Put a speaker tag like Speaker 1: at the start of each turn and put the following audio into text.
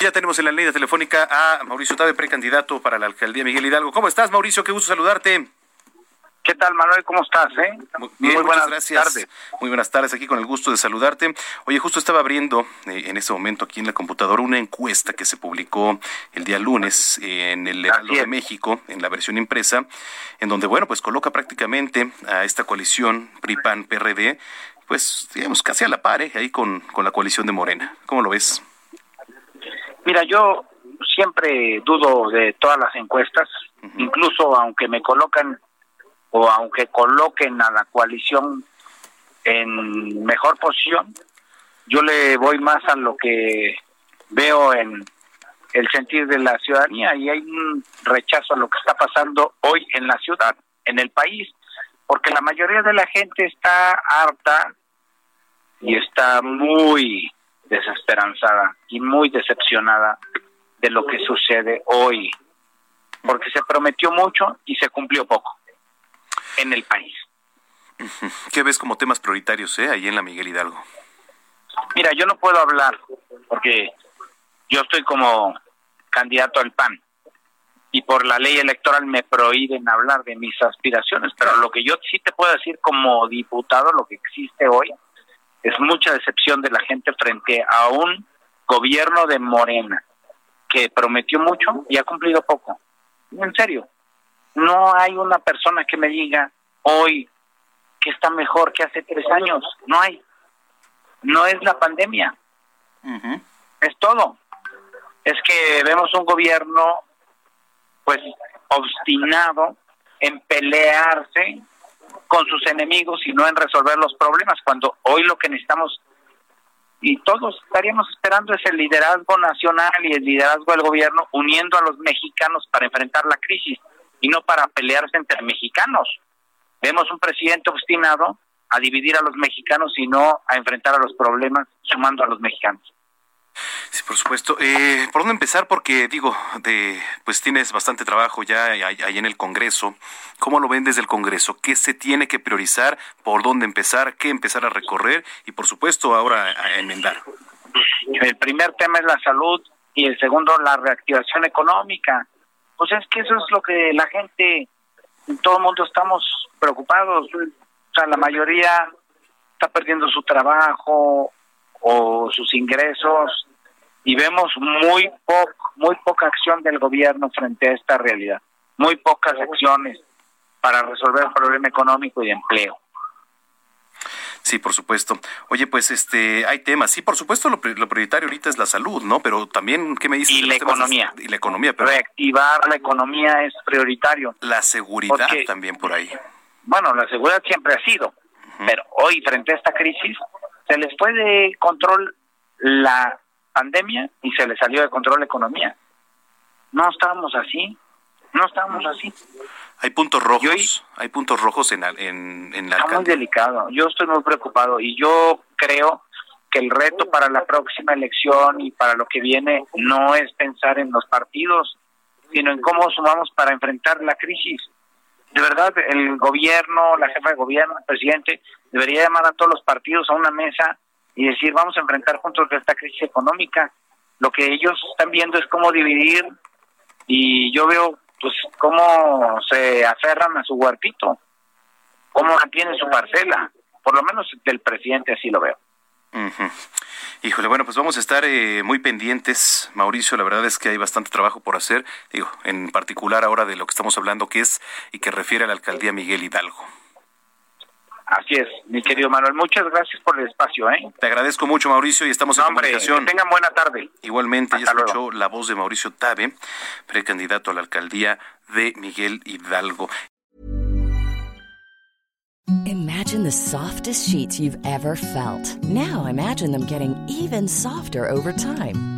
Speaker 1: Ya tenemos en la línea telefónica a Mauricio Tabe, precandidato para la alcaldía Miguel Hidalgo. ¿Cómo estás, Mauricio? Qué gusto saludarte.
Speaker 2: ¿Qué tal, Manuel? ¿Cómo estás? Eh?
Speaker 1: Muy, bien, Muy buenas gracias. tardes. Muy buenas tardes, aquí con el gusto de saludarte. Oye, justo estaba abriendo eh, en este momento aquí en la computadora una encuesta que se publicó el día lunes en el Heraldo de México, en la versión impresa, en donde, bueno, pues coloca prácticamente a esta coalición PRI-PAN-PRD, pues, digamos, casi a la par, eh, ahí con, con la coalición de Morena. ¿Cómo lo ves?
Speaker 2: Mira, yo siempre dudo de todas las encuestas, incluso aunque me colocan o aunque coloquen a la coalición en mejor posición, yo le voy más a lo que veo en el sentir de la ciudadanía y hay un rechazo a lo que está pasando hoy en la ciudad, en el país, porque la mayoría de la gente está harta y está muy desesperanzada y muy decepcionada de lo que sucede hoy, porque se prometió mucho y se cumplió poco en el país.
Speaker 1: ¿Qué ves como temas prioritarios eh, ahí en la Miguel Hidalgo?
Speaker 2: Mira, yo no puedo hablar porque yo estoy como candidato al PAN y por la ley electoral me prohíben hablar de mis aspiraciones, pero lo que yo sí te puedo decir como diputado, lo que existe hoy, es mucha decepción de la gente frente a un gobierno de Morena que prometió mucho y ha cumplido poco. En serio, no hay una persona que me diga hoy que está mejor que hace tres años. No hay. No es la pandemia. Es todo. Es que vemos un gobierno pues obstinado en pelearse con sus enemigos y no en resolver los problemas, cuando hoy lo que necesitamos y todos estaríamos esperando es el liderazgo nacional y el liderazgo del gobierno uniendo a los mexicanos para enfrentar la crisis y no para pelearse entre mexicanos. Vemos un presidente obstinado a dividir a los mexicanos y no a enfrentar a los problemas sumando a los mexicanos.
Speaker 1: Por supuesto. Eh, ¿Por dónde empezar? Porque digo, de, pues tienes bastante trabajo ya ahí en el Congreso. ¿Cómo lo ven desde el Congreso? ¿Qué se tiene que priorizar? ¿Por dónde empezar? ¿Qué empezar a recorrer? Y por supuesto ahora a enmendar.
Speaker 2: El primer tema es la salud y el segundo la reactivación económica. Pues es que eso es lo que la gente, todo el mundo estamos preocupados. O sea, la mayoría está perdiendo su trabajo o sus ingresos y vemos muy muy poca acción del gobierno frente a esta realidad, muy pocas acciones para resolver el problema económico y de empleo.
Speaker 1: Sí, por supuesto. Oye, pues este, hay temas. Sí, por supuesto, lo, prioritario ahorita es la salud, ¿no? Pero también, ¿qué me dices?
Speaker 2: Y la economía.
Speaker 1: y la economía, pero...
Speaker 2: Reactivar la economía es prioritario.
Speaker 1: La seguridad también por ahí.
Speaker 2: Bueno, la seguridad siempre ha sido, pero hoy, frente a esta crisis, se les fue de control la pandemia y se les salió de control la economía. No estábamos así, no estábamos así.
Speaker 1: Hay puntos rojos, hay puntos rojos en, en, en la
Speaker 2: Está muy delicado, yo estoy muy preocupado y yo creo que el reto para la próxima elección y para lo que viene no es pensar en los partidos, sino en cómo sumamos para enfrentar la crisis. De verdad, el gobierno, la jefa de gobierno, el presidente, debería llamar a todos los partidos a una mesa y decir, vamos a enfrentar juntos esta crisis económica. Lo que ellos están viendo es cómo dividir y yo veo pues cómo se aferran a su huertito, cómo mantienen su parcela, por lo menos del presidente así lo veo.
Speaker 1: Híjole, bueno, pues vamos a estar eh, muy pendientes, Mauricio. La verdad es que hay bastante trabajo por hacer, digo, en particular ahora de lo que estamos hablando, que es y que refiere a la alcaldía Miguel Hidalgo.
Speaker 2: Así es, mi querido Manuel. Muchas gracias por el espacio. ¿eh?
Speaker 1: Te agradezco mucho, Mauricio, y estamos en comunicación.
Speaker 2: Que tengan buena tarde.
Speaker 1: Igualmente, ya escuchó la voz de Mauricio Tabe, precandidato a la alcaldía de Miguel Hidalgo.
Speaker 3: Imagine the softest sheets you've ever felt. Now imagine them getting even softer over time.